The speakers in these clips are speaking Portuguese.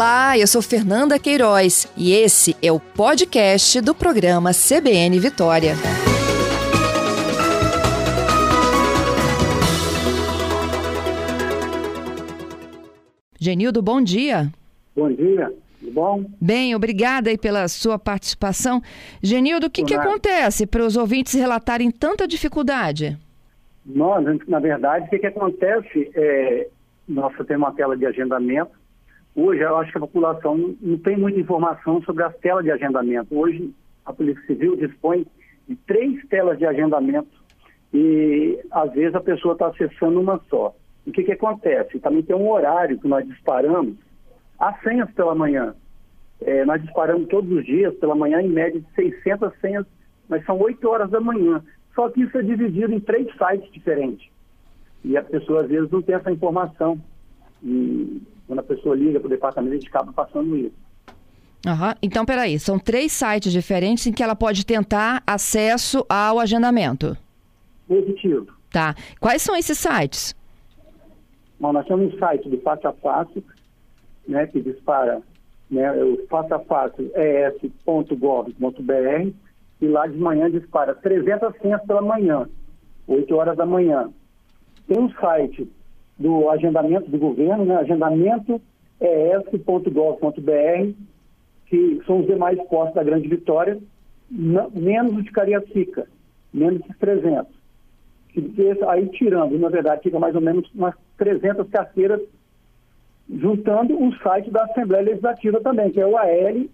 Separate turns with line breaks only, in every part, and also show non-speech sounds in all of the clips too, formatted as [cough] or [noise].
Olá, eu sou Fernanda Queiroz e esse é o podcast do programa CBN Vitória. Genildo, bom dia.
Bom dia, tudo bom?
Bem, obrigada aí pela sua participação. Genildo, o que, que acontece para os ouvintes relatarem tanta dificuldade?
Nós, na verdade, o que, que acontece é, nós temos uma tela de agendamento. Hoje, eu acho que a população não, tem muita informação sobre as telas de agendamento. Hoje, a Polícia Civil dispõe de três telas de agendamento e, às vezes, a pessoa está acessando uma só. O que, que acontece? Também tem um horário que nós disparamos as senhas pela manhã. É, nós disparamos todos os dias pela manhã, em média, de 600 senhas, mas são 8 horas da manhã. Só que isso é dividido em três sites diferentes. E a pessoa, às vezes, não tem essa informação. E quando a pessoa liga para o departamento, a gente acaba passando isso.
Uhum. Então, peraí, são três sites diferentes em que ela pode tentar acesso ao agendamento.
Positivo.
Tá. Quais são esses sites?
Bom, nós temos um site do Face a Face, né, que dispara né, o face a face es.gov.br e lá de manhã dispara 300 senhas pela manhã, 8 horas da manhã. Tem um site do agendamento do governo, né, agendamentoes.gov.br, que são os demais postos da Grande Vitória, menos o de Cariacica, menos de 300 que aí tirando, na verdade, fica mais ou menos umas 300 carteiras, juntando o site da Assembleia Legislativa também, que é o al.es.gov.br.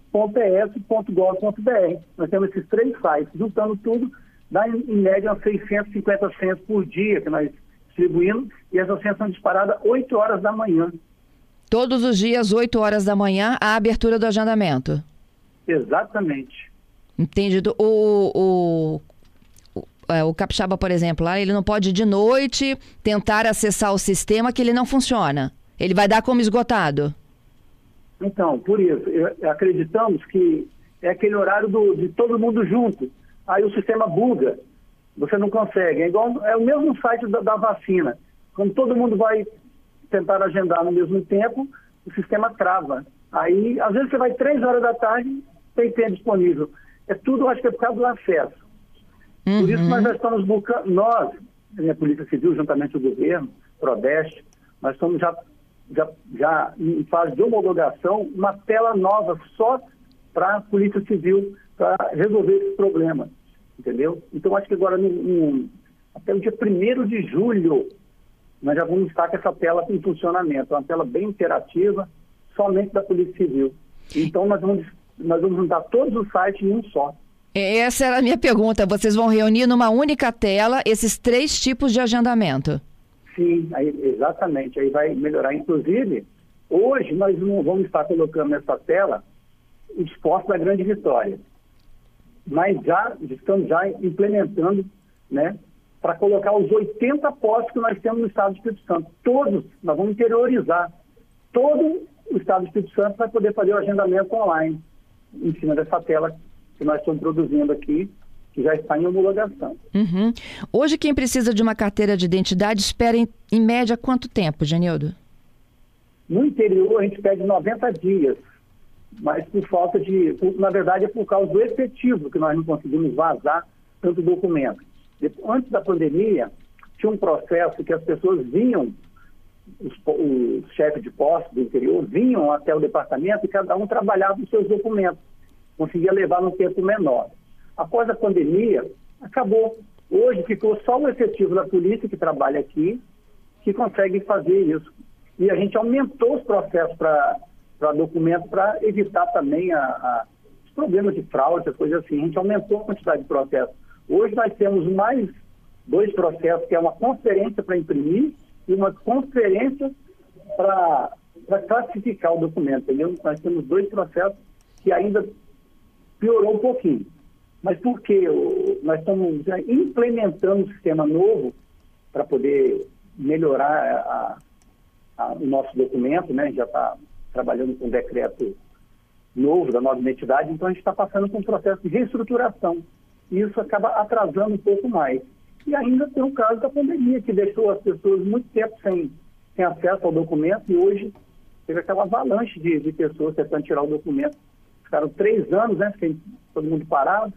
Nós temos esses três sites, juntando tudo, dá em, média umas 650 senhas por dia que nós distribuímos, e essas senhas são disparadas 8 horas da manhã.
Todos os dias, 8 horas da manhã, a abertura do agendamento?
Exatamente.
Entendido. O, o é, o capixaba, por exemplo, lá ele não pode de noite tentar acessar o sistema que ele não funciona. Ele vai dar como esgotado.
Então, por isso, acreditamos que é aquele horário do, de todo mundo junto. Aí o sistema buga. Você não consegue. É, igual, é o mesmo site da, da vacina. Quando todo mundo vai tentar agendar no mesmo tempo, o sistema trava. Aí, às vezes, você vai três horas da tarde, tem tempo disponível. É tudo, acho que é por causa do acesso. Uhum. Por isso nós já estamos buscando, nós, a Polícia Civil, juntamente com o governo, Prodeste, nós estamos já, já, já em fase de homologação, uma tela nova só para a Polícia Civil, para resolver esse problema, entendeu? Então acho que agora, no, no, até o dia 1 de julho, nós já vamos estar com essa tela em funcionamento, uma tela bem interativa, somente da Polícia Civil. Então nós vamos, nós vamos juntar todos os sites em um só.
É, essa era a minha pergunta. Vocês vão reunir numa única tela esses três tipos de agendamento?
Sim, aí, exatamente. Aí vai melhorar. Inclusive, hoje nós vamos estar colocando nessa tela os postos da Grande Vitória. Mas já estamos já implementando, né, para colocar os 80 postos que nós temos no Estado do Espírito Santo. Todos, nós vamos interiorizar todo o Estado do Espírito Santo para poder fazer o agendamento online em cima dessa tela que nós estamos produzindo aqui, que já está em homologação.
Uhum. Hoje, quem precisa de uma carteira de identidade espera, em, em média, quanto tempo, Genildo?
No interior, a gente pede 90 dias, mas por falta de. Na verdade, é por causa do efetivo que nós não conseguimos vazar tanto documento. Antes da pandemia, tinha um processo que as pessoas vinham, os, os chefes de posto do interior vinham até o departamento e cada um trabalhava os seus documentos conseguia levar num tempo menor. Após a pandemia, acabou. Hoje ficou só o efetivo da polícia que trabalha aqui, que consegue fazer isso. E a gente aumentou os processos para documentos para evitar também a, a, os problemas de fraude, coisas assim. A gente aumentou a quantidade de processos. Hoje nós temos mais dois processos, que é uma conferência para imprimir e uma conferência para classificar o documento, entendeu? Nós temos dois processos que ainda piorou um pouquinho. Mas por quê? Nós estamos implementando um sistema novo para poder melhorar a, a, o nosso documento, né? Já está trabalhando com um decreto novo da nova identidade, então a gente está passando por um processo de reestruturação. E isso acaba atrasando um pouco mais. E ainda tem o caso da pandemia, que deixou as pessoas muito tempo sem, sem acesso ao documento e hoje teve aquela avalanche de, de pessoas tentando tirar o documento. Ficaram três anos, né? Todo mundo parado.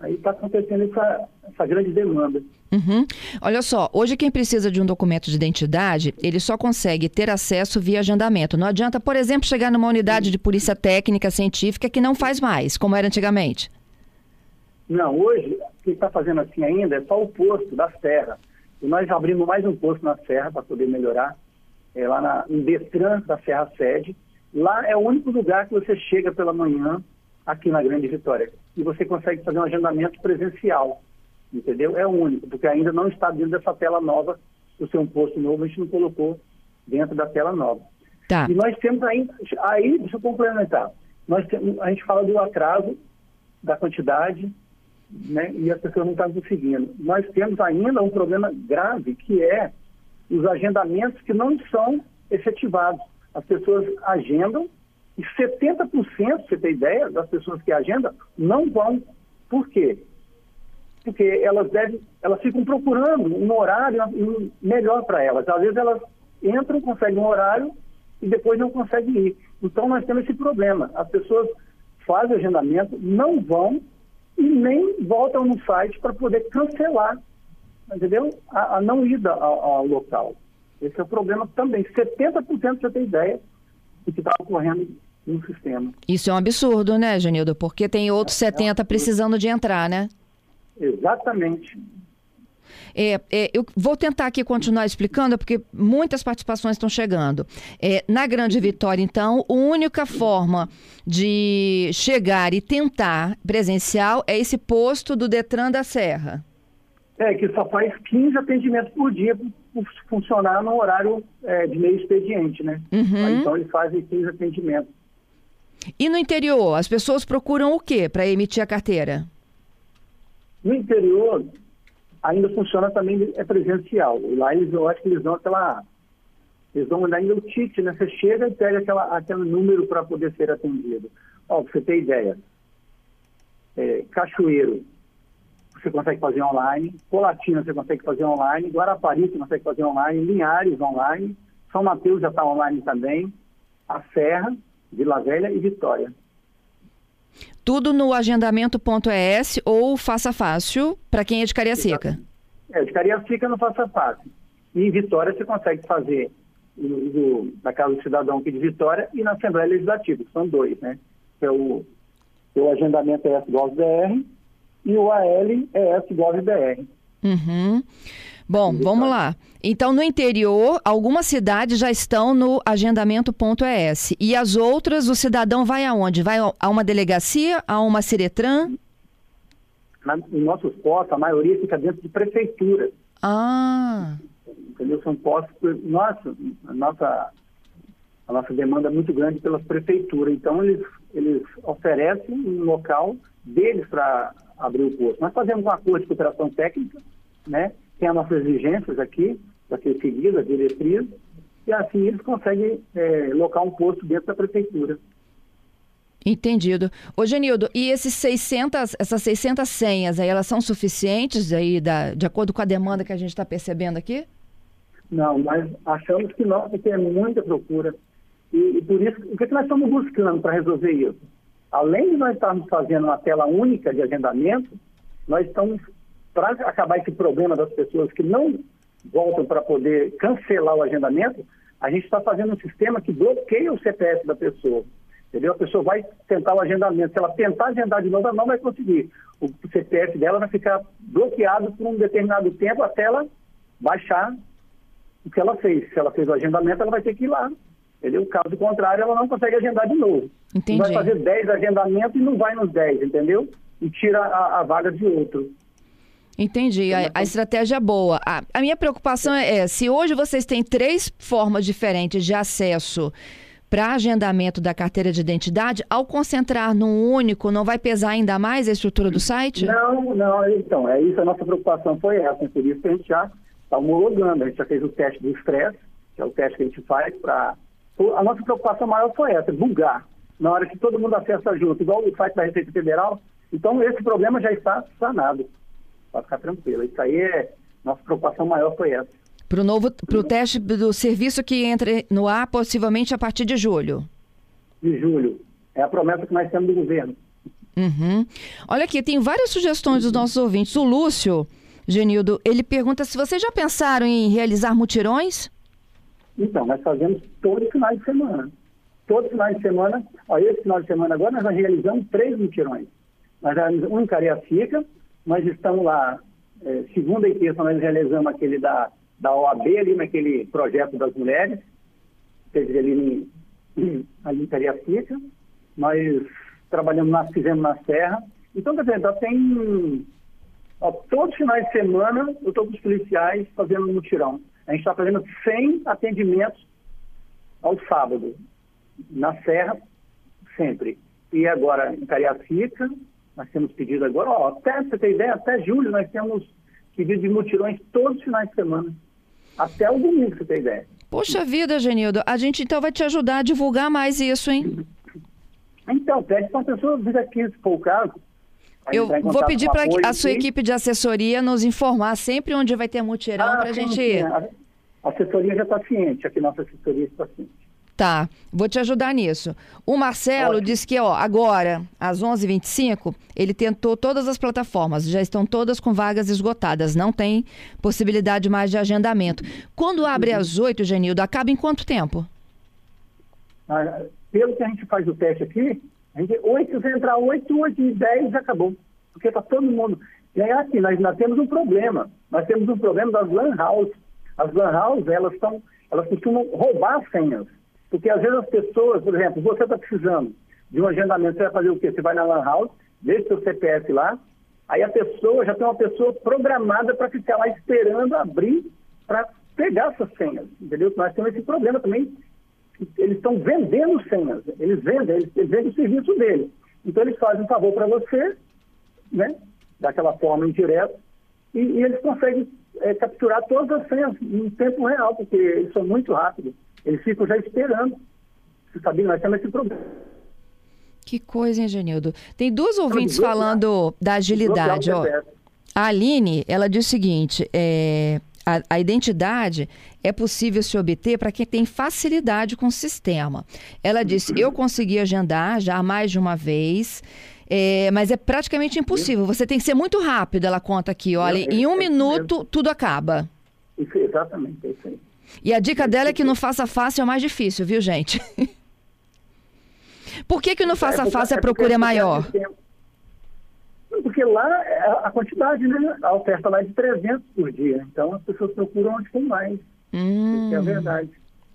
Aí está acontecendo essa, essa grande demanda.
Uhum. Olha só, hoje quem precisa de um documento de identidade, ele só consegue ter acesso via agendamento. Não adianta, por exemplo, chegar numa unidade de polícia técnica científica que não faz mais, como era antigamente.
Não, hoje, quem está fazendo assim ainda é só o posto da Serra. E nós abrimos mais um posto na Serra para poder melhorar, é lá na, em Detran da Serra Sede. Lá é o único lugar que você chega pela manhã aqui na Grande Vitória. E você consegue fazer um agendamento presencial, entendeu? É o único, porque ainda não está dentro dessa tela nova, o seu um posto novo, a gente não colocou dentro da tela nova.
Tá.
E nós temos aí, aí deixa eu complementar, nós temos, a gente fala do atraso da quantidade, né, e as pessoas não estão conseguindo. Nós temos ainda um problema grave, que é os agendamentos que não são efetivados. As pessoas agendam e 70%, você tem ideia, das pessoas que agendam não vão. Por quê? Porque elas devem, elas ficam procurando um horário melhor para elas. Às vezes elas entram, conseguem um horário e depois não conseguem ir. Então nós temos esse problema. As pessoas fazem agendamento, não vão e nem voltam no site para poder cancelar, entendeu? A, a não ida ao, ao, local. Esse é o problema também. 70% você tem ideia do que está ocorrendo no sistema.
Isso é um absurdo, né, Genildo? Porque tem outros 70 é precisando de entrar, né?
Exatamente.
É, é, eu vou tentar aqui continuar explicando, porque muitas participações estão chegando. É, na Grande Vitória, então, a única forma de chegar e tentar presencial é esse posto do Detran da Serra.
É, que só faz 15 atendimentos por dia por funcionar no horário é, de meio expediente, né? Uhum. Então, eles fazem 15 atendimentos.
E no interior, as pessoas procuram o quê para emitir a carteira?
No interior, ainda funciona também, é presencial. Lá eles, eu acho que eles dão aquela. Eles dão ainda o TIT, né? Você chega e pega aquela, aquele número para poder ser atendido. Ó, pra você ter ideia. É, Cachoeiro, você consegue fazer online. Colatina, você consegue fazer online. Guarapari, você consegue fazer online. Linhares, online. São Mateus já está online também. A Serra, Vila Velha e Vitória.
Tudo no agendamento.es ou Faça Fácil, para quem é de Cariacica.
É, de Cariacica não Faça Fácil. E em Vitória você consegue fazer do, na Casa do Cidadão aqui de Vitória e na Assembleia Legislativa, que são dois, né? É o, o agendamento ES GovBR e o AL ES GovBR.
Uhum. Bom, vamos lá. Então, no interior, algumas cidades já estão no agendamento.es. E as outras, o cidadão vai aonde? Vai a uma delegacia, a uma Ciretran?
Na, em nossos postos, a maioria fica dentro de prefeitura.
Ah.
Entendeu? São postos. Nossa, a nossa, a nossa demanda é muito grande pelas prefeituras. Então, eles, eles oferecem um local deles para abrir o posto. Nós fazemos um acordo de cooperação técnica, né? Tem as nossas exigências aqui, para ser seguidas, diretrizes, e assim eles conseguem é, locar um posto dentro da prefeitura.
Entendido. Ô, Genildo, e esses 600, essas 600 senhas aí, elas são suficientes aí, da, de acordo com a demanda que a gente está percebendo aqui?
Não, nós achamos que não, porque é muita procura. E, e por isso, o que, que nós estamos buscando para resolver isso? Além de nós estarmos fazendo uma tela única de agendamento, nós estamos para acabar esse problema das pessoas que não voltam para poder cancelar o agendamento, a gente está fazendo um sistema que bloqueia o CPF da pessoa. Entendeu? A pessoa vai tentar o agendamento. Se ela tentar agendar de novo, ela não vai conseguir. O CPF dela vai ficar bloqueado por um determinado tempo até ela baixar o que ela fez. Se ela fez o agendamento, ela vai ter que ir lá. Entendeu? Caso contrário, ela não consegue agendar de novo.
Entendi.
Vai fazer 10 agendamentos e não vai nos 10, entendeu? E tira a, a vaga de outro.
Entendi. A, a, estratégia é boa. A, a minha preocupação é, é, se hoje vocês têm três formas diferentes de acesso para agendamento da carteira de identidade, ao concentrar num único, não vai pesar ainda mais a estrutura do site?
Não, não. Então, é isso. A nossa preocupação foi essa. Por isso que a gente já está homologando. A gente já fez o teste do estresse, que é o teste que a gente faz para... A nossa preocupação maior foi essa, bugar. Na hora que todo mundo acessa junto, igual o site da Receita Federal. Então, esse problema já está sanado. Pode ficar tranquilo. Isso aí é. Nossa preocupação maior foi essa.
Para o novo, para o teste do serviço que entra no ar possivelmente a partir de julho.
De julho. É a promessa que nós temos do governo.
Uhum. Olha aqui, tem várias sugestões dos nossos ouvintes. O Lúcio, Genildo, ele pergunta se vocês já pensaram em realizar mutirões?
Então, nós fazemos todo final de semana. Todo final de semana, ó, esse final de semana agora nós já realizamos três mutirões. Nós realizamos um em Cariacica, nós estamos lá, é, segunda e terça nós realizamos aquele da, da OAB ali, naquele projeto das mulheres, teve [clears throat] ali em, ali em Cariacica. Nós trabalhamos, nós fizemos na Serra. Então, quer dizer, já tem. Ó, todos os finais de semana eu estou com os policiais fazendo um mutirão. A gente está fazendo 100 atendimentos ao sábado, na Serra, sempre. E agora em Cariacica, nós temos pedido agora, ó, até você ter ideia, até julho nós temos pedido de mutirões todos os finais de semana. Até o domingo, você ter ideia.
Poxa vida, Genildo, a gente então vai te ajudar a divulgar mais isso, hein?
Então, pede para uma pessoa vir aqui, se for o caso.
Eu vou pedir para a sua equipe de assessoria nos informar sempre onde vai ter mutirão ah, para a gente ir. A
assessoria já está ciente, aqui nossa assessoria está ciente.
Tá, vou te ajudar nisso. O Marcelo Ótimo. disse que, ó, agora, às 11h25, ele tentou todas as plataformas, já estão todas com vagas esgotadas, não tem possibilidade mais de agendamento. Quando abre uhum. às 8, Genildo, acaba em quanto tempo?
Ah, pelo que a gente faz o teste aqui, a gente, 8, se entrar 8, 8 e 10, acabou. Porque está todo mundo. E aí, assim, nós, nós temos um problema. Nós temos um problema das LAN house. As LAN house, elas, elas costumam roubar senhas. Porque às vezes as pessoas, por exemplo, você está precisando de um agendamento, você vai fazer o quê? Você vai na LAN house, deixa seu CPF lá, aí a pessoa já tem uma pessoa programada para ficar lá esperando abrir para pegar essas senhas, entendeu? Nós temos esse problema também eles estão vendendo senhas, eles vendem, eles, eles vendem o serviço deles. Então eles fazem um favor para você, né, daquela forma indireta, e, e eles conseguem é, capturar todas as senhas em tempo real, porque eles são muito rápidos. Eles ficam já esperando. Você sabia, nós temos esse problema.
Que coisa, hein, Genildo? Tem duas ouvintes falando da agilidade. Ó. A Aline, ela diz o seguinte: é, a, a identidade é possível se obter para quem tem facilidade com o sistema. Ela disse: Eu consegui agendar já mais de uma vez. É, mas é praticamente impossível. Você tem que ser muito rápido, ela conta aqui. Olha, em um minuto tudo acaba.
Isso, exatamente, é isso aí.
E a dica dela é que no faça fácil é mais difícil, viu, gente? [laughs] Por que, que no faça é fácil a procura é maior?
Porque lá a quantidade, né? A oferta lá é de 300 por dia. Então as pessoas procuram onde tem mais. Hum. Isso é a verdade.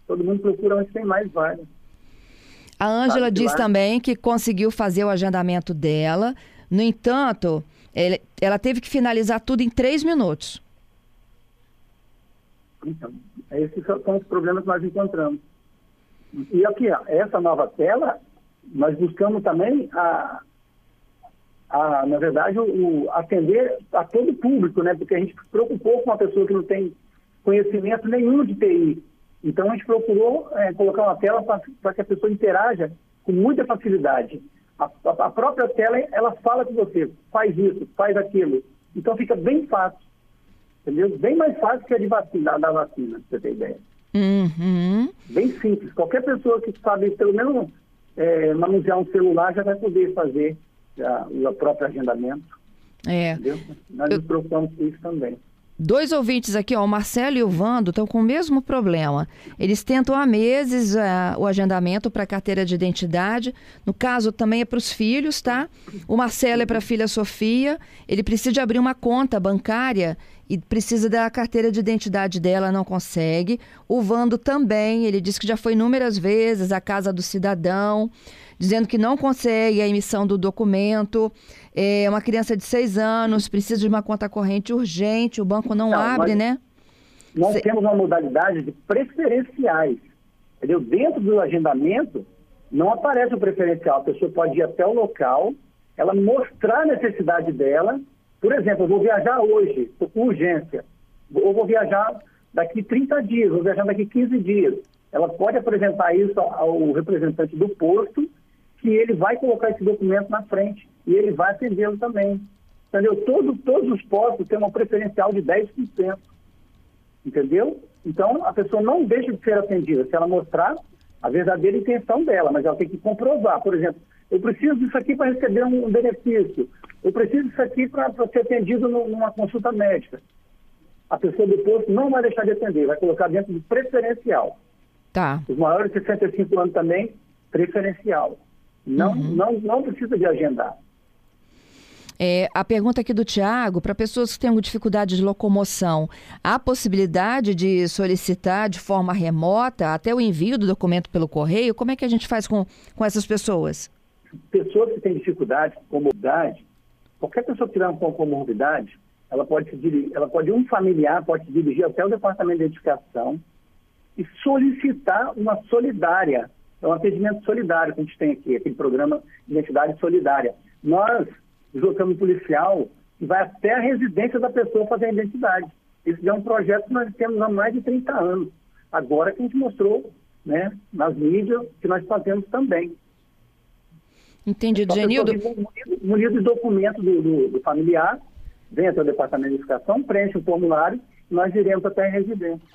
Todo mundo procura onde tem mais vagas.
A Ângela diz lá... também que conseguiu fazer o agendamento dela. No entanto, ela teve que finalizar tudo em três minutos.
Então, esses são os problemas que nós encontramos. E aqui, ó, essa nova tela, nós buscamos também a, a, na verdade, o, atender a todo o público, né? Porque a gente preocupou com uma pessoa que não tem conhecimento nenhum de TI. Então, a gente procurou é, colocar uma tela para que a pessoa interaja com muita facilidade. A, a, a, própria tela, ela fala com você, faz isso, faz aquilo. Então, fica bem fácil. Entendeu? Bem mais fácil que a de vacina, da vacina, pra você ter ideia.
Uhum.
Bem simples. Qualquer pessoa que sabe, pelo menos, é, manusear um celular já vai poder fazer a, o próprio agendamento.
É.
Entendeu? Nós Eu... nos preocupamos com isso também.
Dois ouvintes aqui, ó, o Marcelo e o Vando, estão com o mesmo problema. Eles tentam há meses uh, o agendamento para carteira de identidade. No caso, também é para os filhos, tá? O Marcelo é para a filha Sofia. Ele precisa abrir uma conta bancária e precisa da carteira de identidade dela, não consegue. O Vando também, ele disse que já foi inúmeras vezes à casa do cidadão dizendo que não consegue a emissão do documento. É uma criança de seis anos, precisa de uma conta corrente urgente, o banco não, não abre, né?
Nós temos uma modalidade de preferenciais. Entendeu? Dentro do agendamento, não aparece o preferencial. A pessoa pode ir até o local, ela mostrar a necessidade dela. Por exemplo, eu vou viajar hoje, com urgência. Ou vou viajar daqui 30 dias, vou viajar daqui 15 dias. Ela pode apresentar isso ao representante do posto que ele vai colocar esse documento na frente e ele vai atendê-lo também. Entendeu? Todo, todos os postos têm uma preferencial de 10%. Entendeu? Então, a pessoa não deixa de ser atendida se ela mostrar a verdadeira intenção dela, mas ela tem que comprovar. Por exemplo, eu preciso disso aqui para receber um benefício, eu preciso disso aqui para ser atendido numa consulta médica. A pessoa depois não vai deixar de atender, vai colocar dentro do preferencial.
Tá.
Os maiores de 65 anos também, preferencial. Não, uhum. não, não precisa de agendar.
É, a pergunta aqui do Tiago, para pessoas que têm dificuldade de locomoção, há possibilidade de solicitar de forma remota até o envio do documento pelo correio? Como é que a gente faz com, com essas pessoas?
Pessoas que têm dificuldade, comorbidade, qualquer pessoa que tiver uma comorbidade, ela pode se ela pode, um familiar pode se dirigir até o departamento de identificação e solicitar uma solidária. É um atendimento solidário que a gente tem aqui, aquele programa de Identidade Solidária. Nós deslocamos policial que vai até a residência da pessoa fazer a identidade. Esse é um projeto que nós temos há mais de 30 anos. Agora que a gente mostrou né, nas mídias que nós fazemos também.
Entendido, Genildo.
Munido de documento do, do, do familiar, vem até o departamento de educação, preenche o formulário, nós iremos até a residência.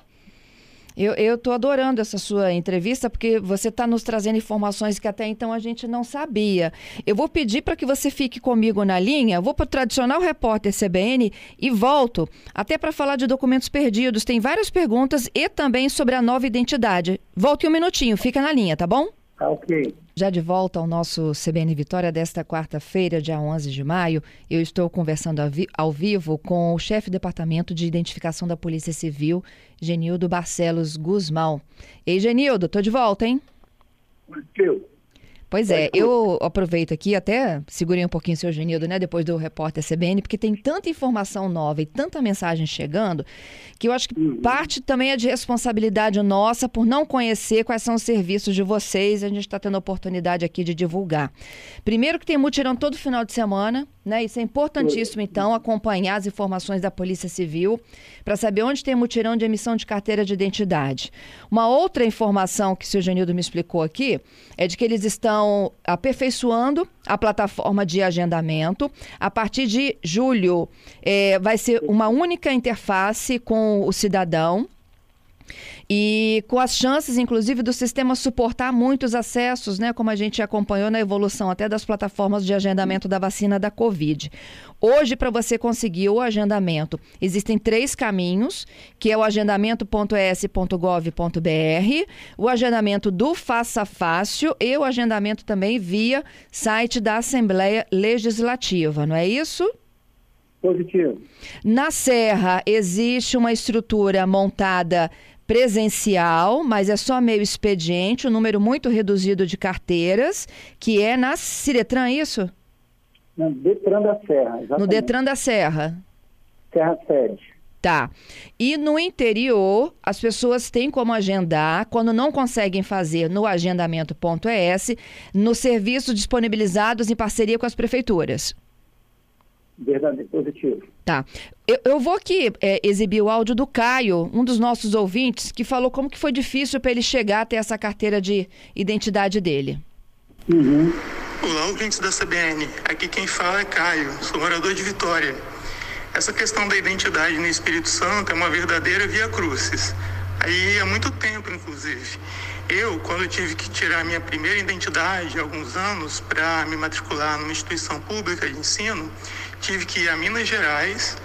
Eu estou adorando essa sua entrevista porque você está nos trazendo informações que até então a gente não sabia. Eu vou pedir para que você fique comigo na linha, vou para o tradicional repórter CBN e volto até para falar de documentos perdidos. Tem várias perguntas e também sobre a nova identidade. Volte um minutinho, fica na linha, tá bom?
Tá ok.
Já de volta ao nosso CBN Vitória desta quarta-feira, dia 11 de maio, eu estou conversando ao vivo com o chefe do Departamento de Identificação da Polícia Civil, Genildo Barcelos Guzmão. Ei, Genildo, tô de volta, hein?
Eu.
Pois é, eu aproveito aqui, até segurei um pouquinho o seu Genildo, né, depois do repórter CBN, porque tem tanta informação nova e tanta mensagem chegando, que eu acho que uhum. parte também é de responsabilidade nossa por não conhecer quais são os serviços de vocês, a gente está tendo a oportunidade aqui de divulgar. Primeiro que tem mutirão todo final de semana, né, isso é importantíssimo, então, acompanhar as informações da Polícia Civil para saber onde tem mutirão de emissão de carteira de identidade. Uma outra informação que o seu Genildo me explicou aqui é de que eles estão aperfeiçoando a plataforma de agendamento. A partir de julho, é, vai ser uma única interface com o cidadão. E com as chances, inclusive, do sistema suportar muitos acessos, né? Como a gente acompanhou na evolução até das plataformas de agendamento da vacina da Covid. Hoje, para você conseguir o agendamento, existem três caminhos, que é o agendamento.es.gov.br, o agendamento do Faça Fácil e o agendamento também via site da Assembleia Legislativa, não é isso?
Positivo.
Na Serra, existe uma estrutura montada presencial, mas é só meio expediente, um número muito reduzido de carteiras, que é na Ciretran, é isso?
No Detran da Serra, exatamente.
No Detran da Serra.
Serra Sede.
Tá. E no interior, as pessoas têm como agendar, quando não conseguem fazer no agendamento.es, nos serviços disponibilizados em parceria com as prefeituras
verdadeiro positivo.
Tá. Eu, eu vou aqui é, exibir o áudio do Caio, um dos nossos ouvintes, que falou como que foi difícil para ele chegar até essa carteira de identidade dele.
Uhum.
Olá, ouvintes da CBN. Aqui quem fala é Caio, sou morador de Vitória. Essa questão da identidade no Espírito Santo é uma verdadeira via crucis. Aí há muito tempo, inclusive. Eu, quando tive que tirar minha primeira identidade, há alguns anos, para me matricular numa instituição pública de ensino, tive que ir a Minas Gerais,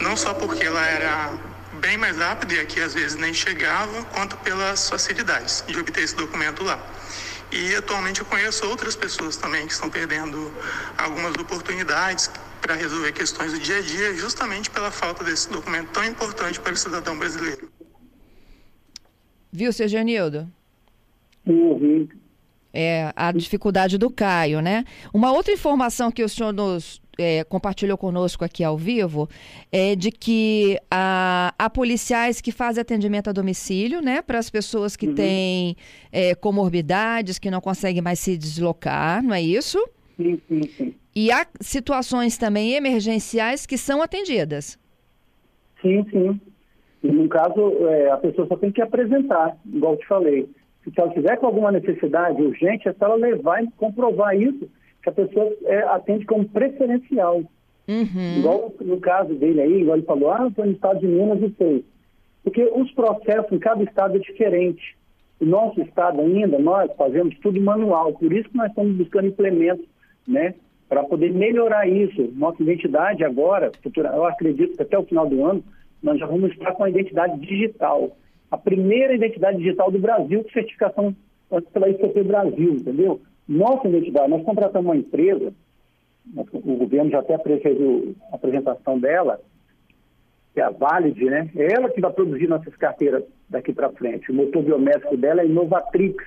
não só porque ela era bem mais rápida e aqui às vezes nem chegava, quanto pelas facilidades de obter esse documento lá. E atualmente eu conheço outras pessoas também que estão perdendo algumas oportunidades para resolver questões do dia a dia, justamente pela falta desse documento tão importante para o cidadão brasileiro.
Viu, seu Genildo?
Sim,
É, a dificuldade do Caio, né? Uma outra informação que o senhor nos é, compartilhou conosco aqui ao vivo é de que há, há policiais que fazem atendimento a domicílio, né, para as pessoas que uhum. têm é, comorbidades, que não conseguem mais se deslocar, não é isso?
Sim, sim, sim.
E há situações também emergenciais que são atendidas.
Sim, sim. E no caso, é, a pessoa só tem que apresentar, igual eu te falei. Se ela tiver com alguma necessidade urgente, é só ela levar e comprovar isso que a pessoa é, atende como preferencial.
Uhum.
Igual no caso dele aí, igual ele falou, ah, estou no estado de Minas e sei. porque os processos em cada estado é diferente. O nosso estado ainda, nós fazemos tudo manual, por isso que nós estamos buscando implementos, né, para poder melhorar isso. Nossa identidade agora, futura, eu acredito que até o final do ano, nós já vamos estar com a identidade digital. A primeira identidade digital do Brasil, com certificação pela ICP Brasil, entendeu? Nossa identidade, nós contratamos uma empresa, o governo já até fez a apresentação dela, que é a Valid, né? É ela que vai produzir nossas carteiras daqui para frente. O motor biométrico dela é Inovatrix,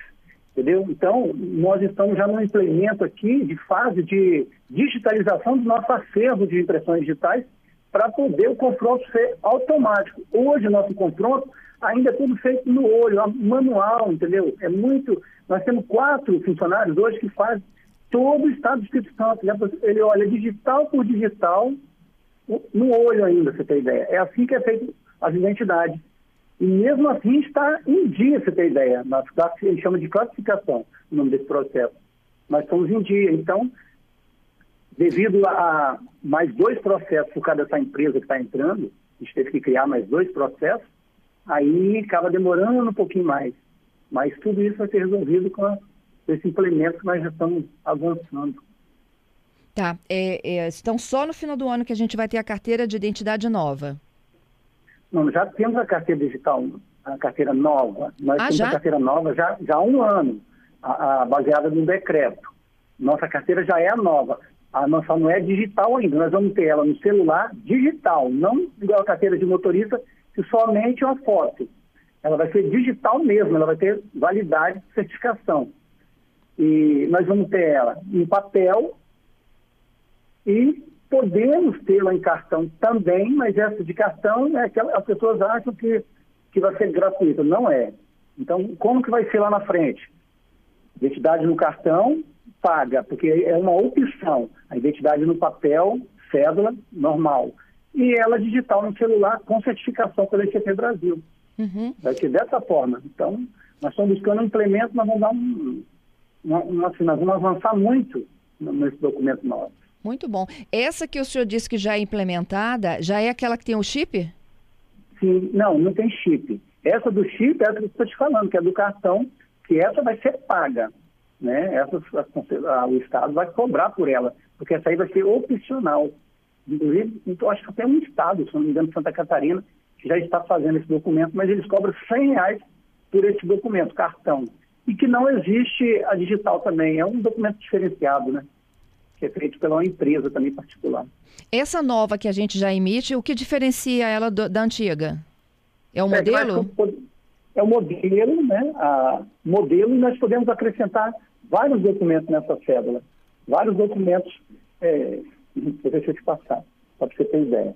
entendeu? Então, nós estamos já num implemento aqui de fase de digitalização do nosso acervo de impressões digitais para poder o confronto ser automático. Hoje, nosso confronto ainda é tudo feito no olho, manual, entendeu? É muito. Nós temos quatro funcionários hoje que fazem todo o estado de Espírito Santo. Ele olha digital por digital, no olho ainda, você tem ideia. É assim que é feito as identidades. E mesmo assim está em dia, você tem ideia. Nós, ele chama de classificação o nome desse processo. Nós estamos em dia. Então, devido a mais dois processos por causa dessa empresa que está entrando, a gente teve que criar mais dois processos, aí acaba demorando um pouquinho mais. Mas tudo isso vai ser resolvido com esse implemento que nós já estamos avançando.
Tá. É, é, então, só no final do ano que a gente vai ter a carteira de identidade nova?
Não, já temos a carteira digital, a carteira nova. Nós
ah,
temos
já?
a carteira nova já, já há um ano, a, a, baseada no decreto. Nossa carteira já é a nova. A nossa não é digital ainda. Nós vamos ter ela no celular digital, não igual a carteira de motorista, que somente uma foto. Ela vai ser digital mesmo, ela vai ter validade de certificação. E nós vamos ter ela em papel e podemos tê-la em cartão também, mas essa de cartão é que as pessoas acham que, que vai ser gratuita. Não é. Então, como que vai ser lá na frente? Identidade no cartão, paga, porque é uma opção. A identidade no papel, cédula, normal. E ela digital no celular com certificação pela ICP Brasil. Uhum. Vai ser dessa forma. Então, nós estamos buscando um implemento, nós vamos dar um, uma, uma, assim, nós vamos avançar muito nesse documento nosso.
Muito bom. Essa que o senhor disse que já é implementada, já é aquela que tem o chip?
Sim, não, não tem chip. Essa do chip é a que eu estou te falando, que é do cartão, que essa vai ser paga. Né? Essa, a, a, o Estado vai cobrar por ela, porque essa aí vai ser opcional. Inclusive, então, acho que até um Estado, se não me engano, Santa Catarina, que já está fazendo esse documento, mas eles cobram 100 reais por esse documento, cartão. E que não existe a digital também, é um documento diferenciado, né? que é feito pela uma empresa também particular.
Essa nova que a gente já emite, o que diferencia ela do, da antiga? É o é, modelo?
É o modelo, né? A modelo, e nós podemos acrescentar vários documentos nessa cédula. Vários documentos, é, deixa eu te passar, para você ter ideia.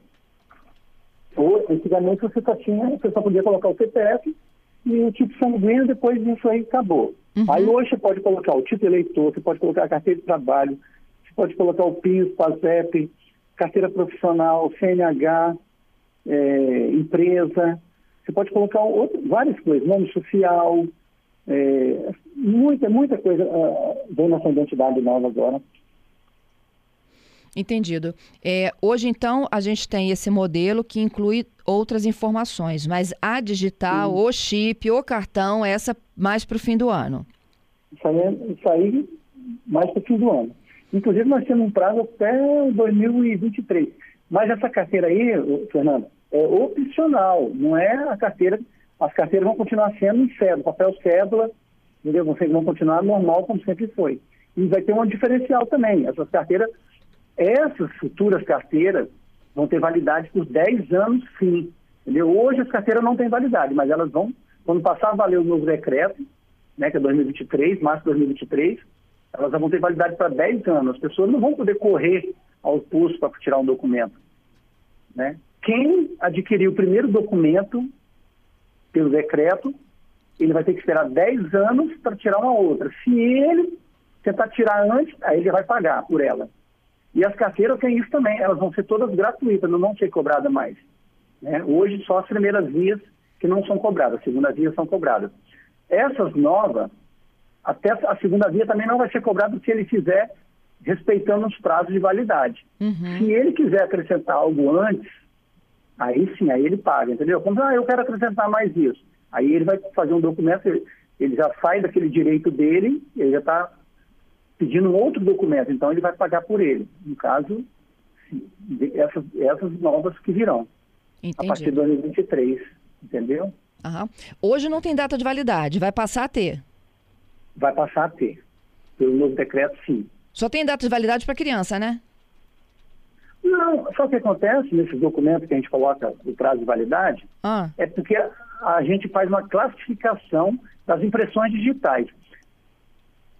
Ou, antigamente você só tinha, você só podia colocar o CPF e o tipo sanguíneo, depois disso aí acabou. Uhum. Aí hoje você pode colocar o tipo eleitor, você pode colocar a carteira de trabalho, pode colocar o PIS, PASEP, carteira profissional, CNH, é, empresa. Você pode colocar outro, várias coisas, nome social, é, muita, muita coisa uh, da nossa identidade nova agora.
Entendido. É, hoje, então, a gente tem esse modelo que inclui outras informações, mas a digital, Sim. o chip, o cartão, essa mais para o fim do ano.
Isso aí, é, isso aí mais para o fim do ano. Inclusive, nós temos um prazo até 2023. Mas essa carteira aí, Fernando, é opcional, não é a carteira. As carteiras vão continuar sendo em cédula, papel cédula, entendeu? Vocês vão continuar normal como sempre foi. E vai ter um diferencial também. Essas carteiras, essas futuras carteiras vão ter validade por 10 anos, sim. Entendeu? Hoje as carteiras não têm validade, mas elas vão, quando passar a valer o novo decreto, né, que é 2023, março de 2023, elas vão ter validade para 10 anos. As pessoas não vão poder correr ao posto para tirar um documento. Né? Quem adquirir o primeiro documento pelo decreto, ele vai ter que esperar 10 anos para tirar uma outra. Se ele tentar tirar antes, aí ele vai pagar por ela. E as carteiras têm isso também, elas vão ser todas gratuitas, não vão ser cobradas mais. Né? Hoje só as primeiras vias que não são cobradas, as segundas vias são cobradas. Essas novas, até a segunda via também não vai ser cobrada se ele fizer respeitando os prazos de validade. Uhum. Se ele quiser acrescentar algo antes, Aí sim, aí ele paga, entendeu? Como, ah, eu quero acrescentar mais isso. Aí ele vai fazer um documento, ele já sai daquele direito dele, ele já está pedindo outro documento, então ele vai pagar por ele. No caso, essas, essas novas que virão. Entendi. A partir de 2023, entendeu?
Uhum. Hoje não tem data de validade, vai passar a ter?
Vai passar a ter. Pelo novo decreto, sim.
Só tem data de validade para criança, né?
Não, só que acontece nesses documentos que a gente coloca o prazo de validade, ah. é porque a, a gente faz uma classificação das impressões digitais.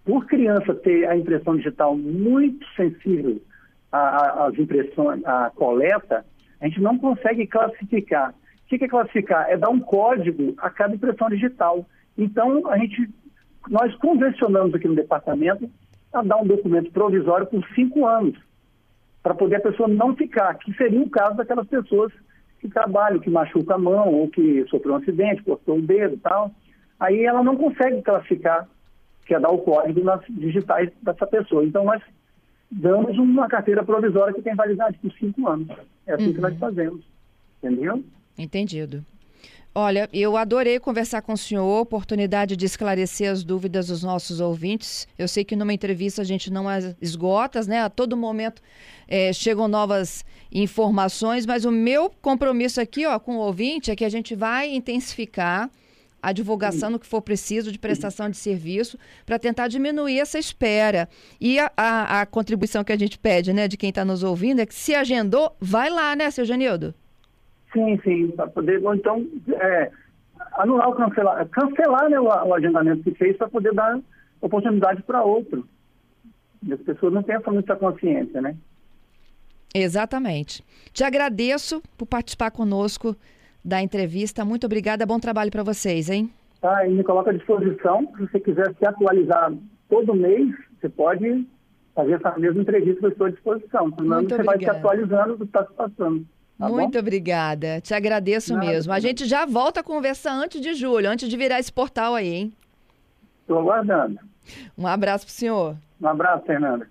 Por criança ter a impressão digital muito sensível às impressões, à coleta, a gente não consegue classificar. O que é classificar? É dar um código a cada impressão digital. Então, a gente, nós convencionamos aqui no departamento a dar um documento provisório por cinco anos para poder a pessoa não ficar, que seria o caso daquelas pessoas que trabalham, que machucam a mão, ou que sofreu um acidente, cortou o dedo e tal. Aí ela não consegue classificar, que é dar o código nas digitais dessa pessoa. Então nós damos uma carteira provisória que tem validade por cinco anos. É assim uhum. que nós uhum. fazemos. Entendeu?
Entendido. Olha, eu adorei conversar com o senhor, oportunidade de esclarecer as dúvidas dos nossos ouvintes. Eu sei que numa entrevista a gente não esgota, né? A todo momento é, chegam novas informações, mas o meu compromisso aqui, ó, com o ouvinte é que a gente vai intensificar a divulgação no que for preciso de prestação de serviço para tentar diminuir essa espera. E a, a, a, contribuição que a gente pede, né, de quem está nos ouvindo é que se agendou, vai lá, né, seu Janildo?
Sim, sim, para poder, ou então, é, anular cancelar, cancelar né, o, o agendamento que fez para poder dar oportunidade para outro. E as pessoas não têm essa muita consciência, né?
Exatamente. Te agradeço por participar conosco da entrevista. Muito obrigada. Bom trabalho para vocês, hein?
Tá, e me coloca à disposição. Se você quiser se atualizar todo mês, você pode fazer essa mesma entrevista que eu estou à disposição. Senão Muito você obrigada. vai se atualizando do que está se passando. Tá
Muito bom? obrigada. Te agradeço Nada, mesmo. A gente já volta a conversar antes de julho, antes de virar esse portal aí, hein?
Estou aguardando.
Um abraço para o senhor.
Um abraço, Fernanda.